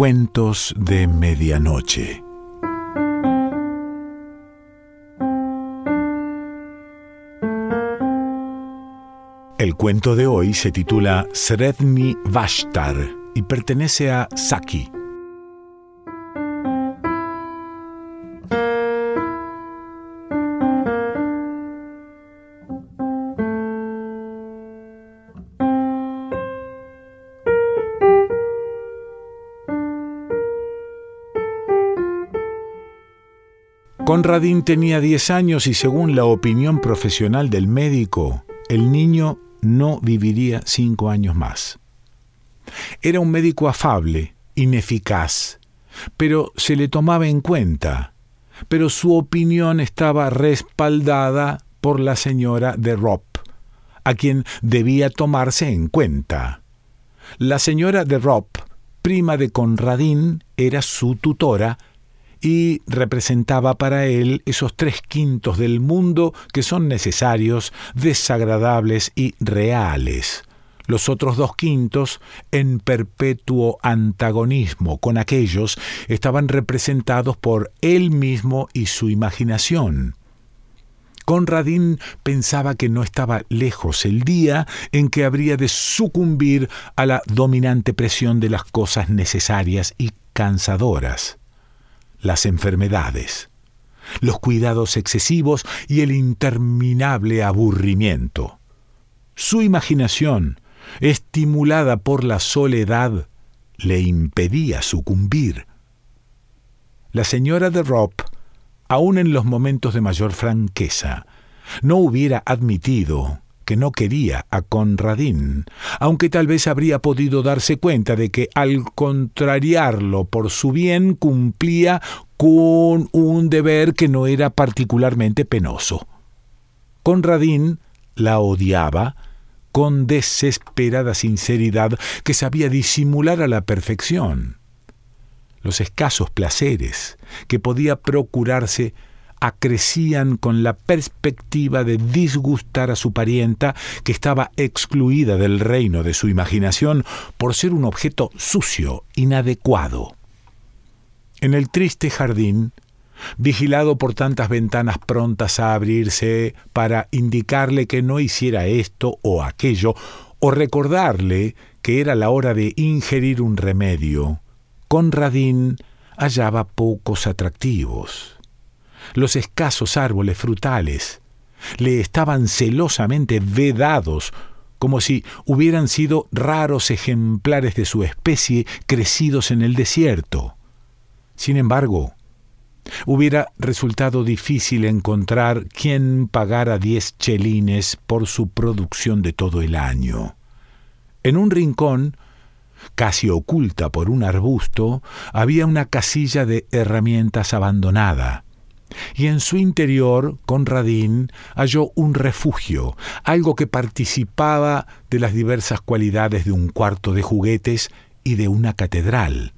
Cuentos de Medianoche. El cuento de hoy se titula Sredni Vashtar y pertenece a Saki. Conradín tenía 10 años y según la opinión profesional del médico, el niño no viviría cinco años más. Era un médico afable, ineficaz, pero se le tomaba en cuenta, pero su opinión estaba respaldada por la señora de Ropp, a quien debía tomarse en cuenta. La señora de Ropp, prima de Conradín, era su tutora y representaba para él esos tres quintos del mundo que son necesarios, desagradables y reales. Los otros dos quintos, en perpetuo antagonismo con aquellos, estaban representados por él mismo y su imaginación. Conradín pensaba que no estaba lejos el día en que habría de sucumbir a la dominante presión de las cosas necesarias y cansadoras las enfermedades, los cuidados excesivos y el interminable aburrimiento. Su imaginación, estimulada por la soledad, le impedía sucumbir. La señora de Ropp, aun en los momentos de mayor franqueza, no hubiera admitido que no quería a Conradín, aunque tal vez habría podido darse cuenta de que al contrariarlo por su bien cumplía con un deber que no era particularmente penoso. Conradín la odiaba con desesperada sinceridad que sabía disimular a la perfección. Los escasos placeres que podía procurarse acrecían con la perspectiva de disgustar a su parienta, que estaba excluida del reino de su imaginación por ser un objeto sucio, inadecuado. En el triste jardín, vigilado por tantas ventanas prontas a abrirse para indicarle que no hiciera esto o aquello, o recordarle que era la hora de ingerir un remedio, Conradín hallaba pocos atractivos los escasos árboles frutales le estaban celosamente vedados, como si hubieran sido raros ejemplares de su especie crecidos en el desierto. Sin embargo, hubiera resultado difícil encontrar quien pagara diez chelines por su producción de todo el año. En un rincón, casi oculta por un arbusto, había una casilla de herramientas abandonada y en su interior Conradín halló un refugio, algo que participaba de las diversas cualidades de un cuarto de juguetes y de una catedral.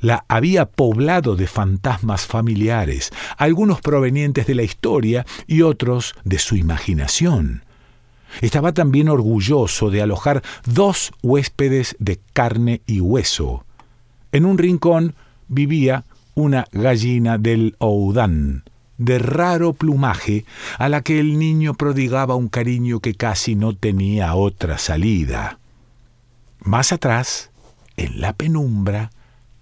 La había poblado de fantasmas familiares, algunos provenientes de la historia y otros de su imaginación. Estaba también orgulloso de alojar dos huéspedes de carne y hueso. En un rincón vivía una gallina del Oudán, de raro plumaje, a la que el niño prodigaba un cariño que casi no tenía otra salida. Más atrás, en la penumbra,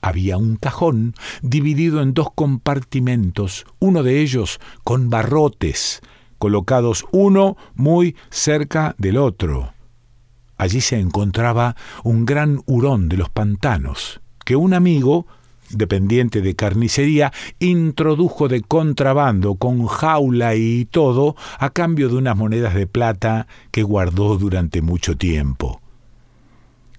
había un cajón dividido en dos compartimentos, uno de ellos con barrotes, colocados uno muy cerca del otro. Allí se encontraba un gran hurón de los pantanos, que un amigo dependiente de carnicería, introdujo de contrabando con jaula y todo a cambio de unas monedas de plata que guardó durante mucho tiempo.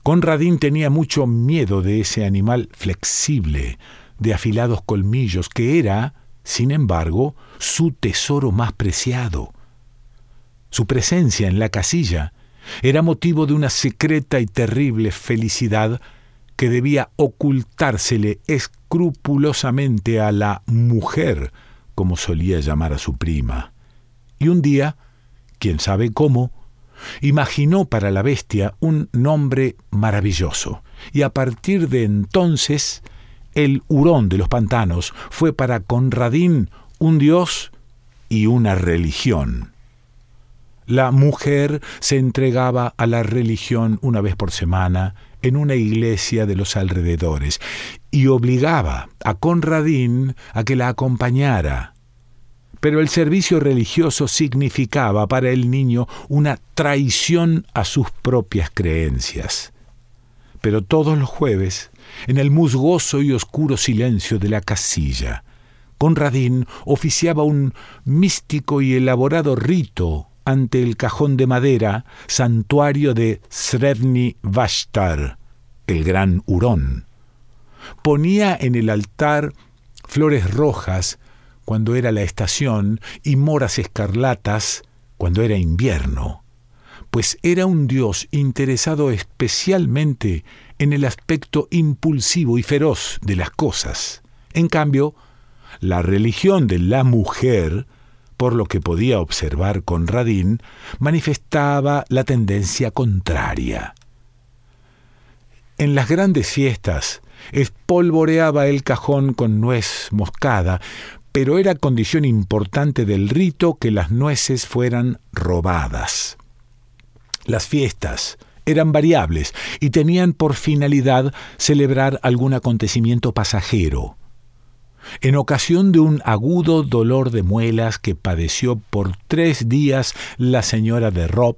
Conradín tenía mucho miedo de ese animal flexible, de afilados colmillos, que era, sin embargo, su tesoro más preciado. Su presencia en la casilla era motivo de una secreta y terrible felicidad que debía ocultársele escrupulosamente a la mujer, como solía llamar a su prima. Y un día, quién sabe cómo, imaginó para la bestia un nombre maravilloso, y a partir de entonces el hurón de los pantanos fue para Conradín un dios y una religión. La mujer se entregaba a la religión una vez por semana en una iglesia de los alrededores y obligaba a Conradín a que la acompañara. Pero el servicio religioso significaba para el niño una traición a sus propias creencias. Pero todos los jueves, en el musgoso y oscuro silencio de la casilla, Conradín oficiaba un místico y elaborado rito ante el cajón de madera, santuario de Srevni Vashtar, el gran hurón. Ponía en el altar flores rojas cuando era la estación y moras escarlatas cuando era invierno, pues era un dios interesado especialmente en el aspecto impulsivo y feroz de las cosas. En cambio, la religión de la mujer por lo que podía observar Conradín, manifestaba la tendencia contraria. En las grandes fiestas, espolvoreaba el cajón con nuez moscada, pero era condición importante del rito que las nueces fueran robadas. Las fiestas eran variables y tenían por finalidad celebrar algún acontecimiento pasajero, en ocasión de un agudo dolor de muelas que padeció por tres días la señora de Rob,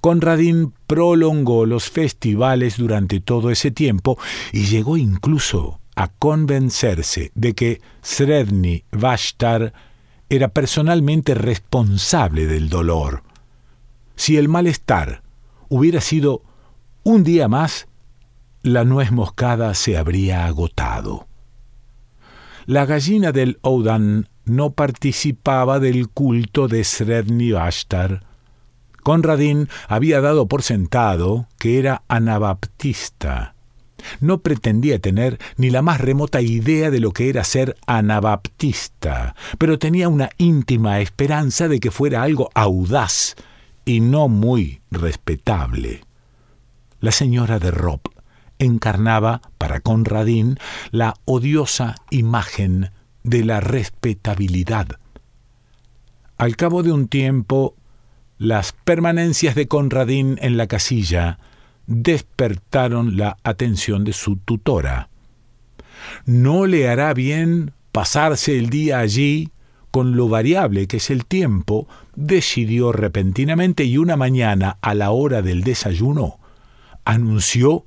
Conradín prolongó los festivales durante todo ese tiempo y llegó incluso a convencerse de que Sredni Vashtar era personalmente responsable del dolor. Si el malestar hubiera sido un día más, la nuez moscada se habría agotado. La gallina del Oudan no participaba del culto de Sredni Vashtar. Conradín había dado por sentado que era anabaptista. No pretendía tener ni la más remota idea de lo que era ser anabaptista, pero tenía una íntima esperanza de que fuera algo audaz y no muy respetable. La señora de Rob encarnaba para Conradín la odiosa imagen de la respetabilidad. Al cabo de un tiempo, las permanencias de Conradín en la casilla despertaron la atención de su tutora. ¿No le hará bien pasarse el día allí con lo variable que es el tiempo? decidió repentinamente y una mañana a la hora del desayuno anunció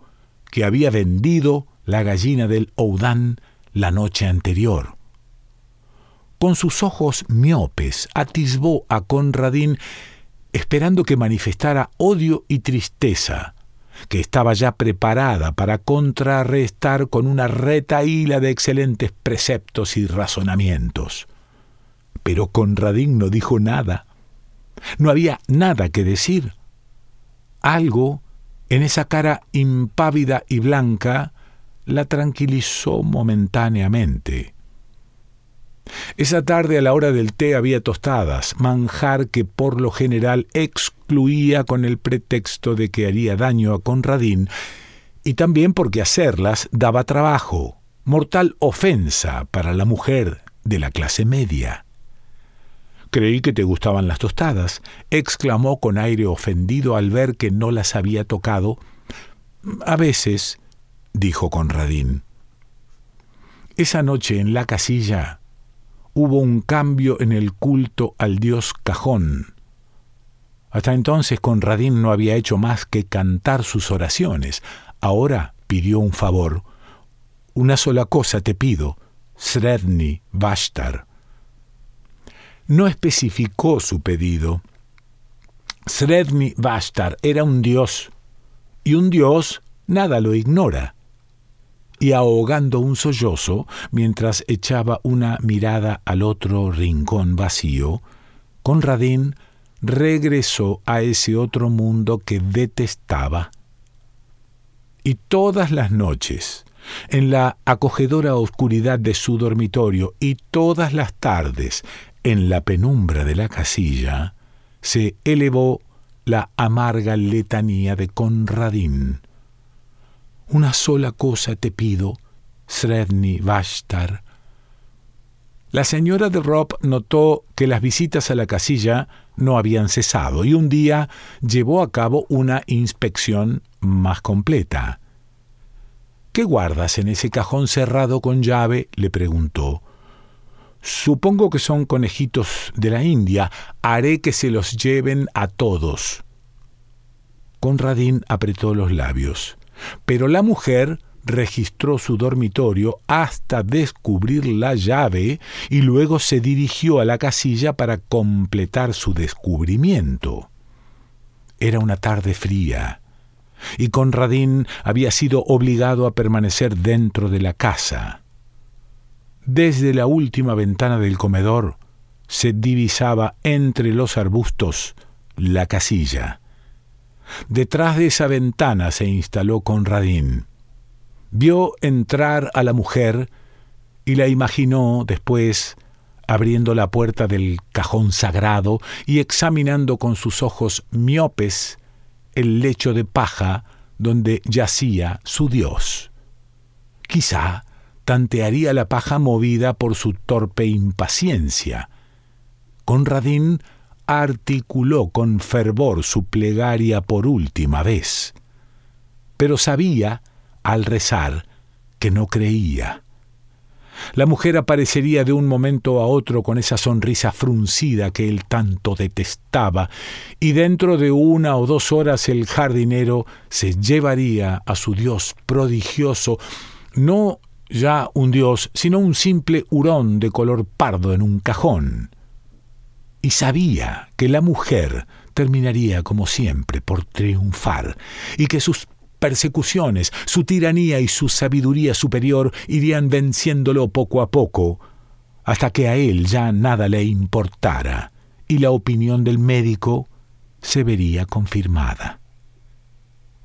que había vendido la gallina del Oudán la noche anterior. Con sus ojos miopes atisbó a Conradín esperando que manifestara odio y tristeza, que estaba ya preparada para contrarrestar con una retaíla de excelentes preceptos y razonamientos. Pero Conradín no dijo nada. No había nada que decir. Algo en esa cara impávida y blanca la tranquilizó momentáneamente. Esa tarde a la hora del té había tostadas, manjar que por lo general excluía con el pretexto de que haría daño a Conradín, y también porque hacerlas daba trabajo, mortal ofensa para la mujer de la clase media. Creí que te gustaban las tostadas, exclamó con aire ofendido al ver que no las había tocado. A veces, dijo Conradín. Esa noche en la casilla hubo un cambio en el culto al dios Cajón. Hasta entonces Conradín no había hecho más que cantar sus oraciones. Ahora pidió un favor. Una sola cosa te pido, Sredni Vashtar no especificó su pedido. Sredni Vashtar era un dios, y un dios nada lo ignora. Y ahogando un sollozo, mientras echaba una mirada al otro rincón vacío, Conradín regresó a ese otro mundo que detestaba. Y todas las noches, en la acogedora oscuridad de su dormitorio y todas las tardes, en la penumbra de la casilla se elevó la amarga letanía de Conradín. Una sola cosa te pido, Sredni Vashtar. La señora de Rob notó que las visitas a la casilla no habían cesado y un día llevó a cabo una inspección más completa. ¿Qué guardas en ese cajón cerrado con llave? le preguntó. Supongo que son conejitos de la India. Haré que se los lleven a todos. Conradín apretó los labios. Pero la mujer registró su dormitorio hasta descubrir la llave y luego se dirigió a la casilla para completar su descubrimiento. Era una tarde fría, y Conradín había sido obligado a permanecer dentro de la casa. Desde la última ventana del comedor se divisaba entre los arbustos la casilla. Detrás de esa ventana se instaló Conradín. Vio entrar a la mujer y la imaginó después abriendo la puerta del cajón sagrado y examinando con sus ojos miopes el lecho de paja donde yacía su Dios. Quizá tantearía la paja movida por su torpe impaciencia. Conradín articuló con fervor su plegaria por última vez, pero sabía, al rezar, que no creía. La mujer aparecería de un momento a otro con esa sonrisa fruncida que él tanto detestaba, y dentro de una o dos horas el jardinero se llevaría a su Dios prodigioso, no ya un dios, sino un simple hurón de color pardo en un cajón y sabía que la mujer terminaría como siempre por triunfar y que sus persecuciones, su tiranía y su sabiduría superior irían venciéndolo poco a poco, hasta que a él ya nada le importara y la opinión del médico se vería confirmada.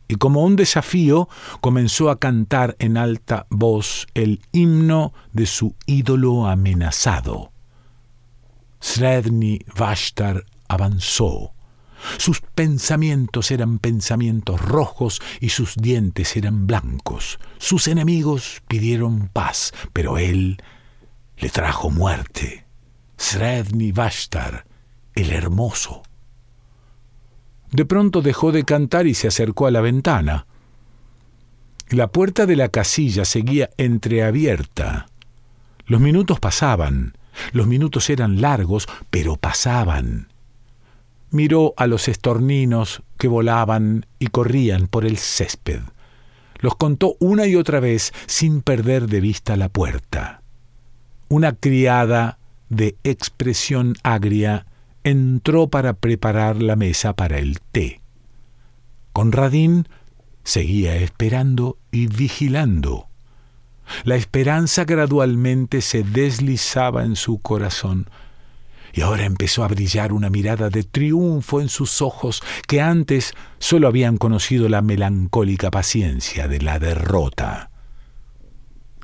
Y como un desafío comenzó a cantar en alta voz el himno de su ídolo amenazado. Sredni Vashtar avanzó. Sus pensamientos eran pensamientos rojos y sus dientes eran blancos. Sus enemigos pidieron paz, pero él le trajo muerte. Sredni Vashtar, el hermoso. De pronto dejó de cantar y se acercó a la ventana. La puerta de la casilla seguía entreabierta. Los minutos pasaban. Los minutos eran largos, pero pasaban. Miró a los estorninos que volaban y corrían por el césped. Los contó una y otra vez sin perder de vista la puerta. Una criada de expresión agria entró para preparar la mesa para el té. Conradín seguía esperando y vigilando. La esperanza gradualmente se deslizaba en su corazón. Y ahora empezó a brillar una mirada de triunfo en sus ojos que antes solo habían conocido la melancólica paciencia de la derrota.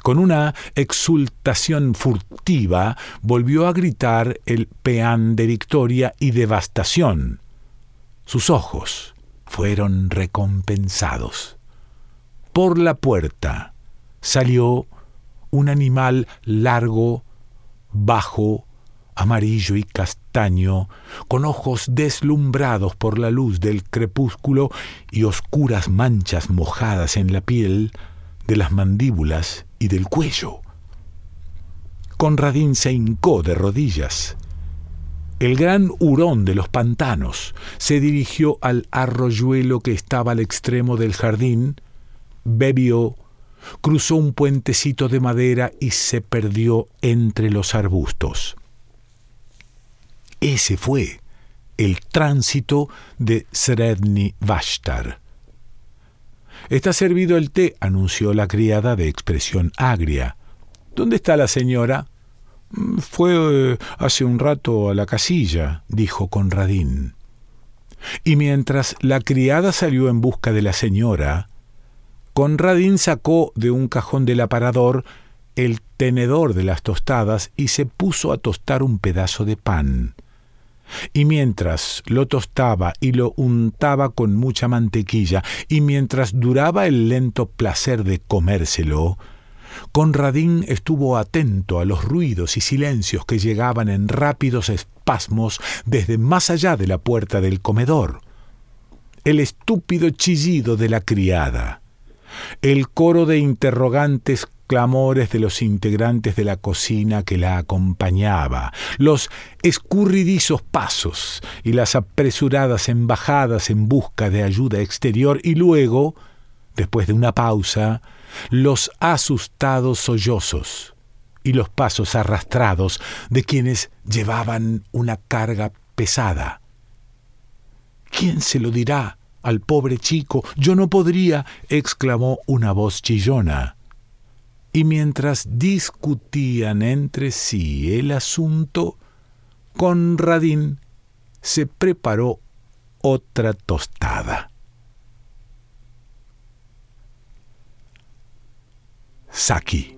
Con una exultación furtiva volvió a gritar el peán de victoria y devastación. Sus ojos fueron recompensados. Por la puerta, salió un animal largo, bajo, amarillo y castaño, con ojos deslumbrados por la luz del crepúsculo y oscuras manchas mojadas en la piel de las mandíbulas y del cuello. Conradín se hincó de rodillas. El gran hurón de los pantanos se dirigió al arroyuelo que estaba al extremo del jardín, bebió cruzó un puentecito de madera y se perdió entre los arbustos. Ese fue el tránsito de Sredni Vashtar. Está servido el té, anunció la criada de expresión agria. ¿Dónde está la señora? Mm, fue eh, hace un rato a la casilla, dijo Conradín. Y mientras la criada salió en busca de la señora, Conradín sacó de un cajón del aparador el tenedor de las tostadas y se puso a tostar un pedazo de pan. y mientras lo tostaba y lo untaba con mucha mantequilla, y mientras duraba el lento placer de comérselo, Conradín estuvo atento a los ruidos y silencios que llegaban en rápidos espasmos desde más allá de la puerta del comedor. El estúpido chillido de la criada, el coro de interrogantes clamores de los integrantes de la cocina que la acompañaba, los escurridizos pasos y las apresuradas embajadas en busca de ayuda exterior y luego, después de una pausa, los asustados sollozos y los pasos arrastrados de quienes llevaban una carga pesada. ¿Quién se lo dirá al pobre chico? Yo no podría, exclamó una voz chillona y mientras discutían entre sí el asunto, Conradín se preparó otra tostada. Saki.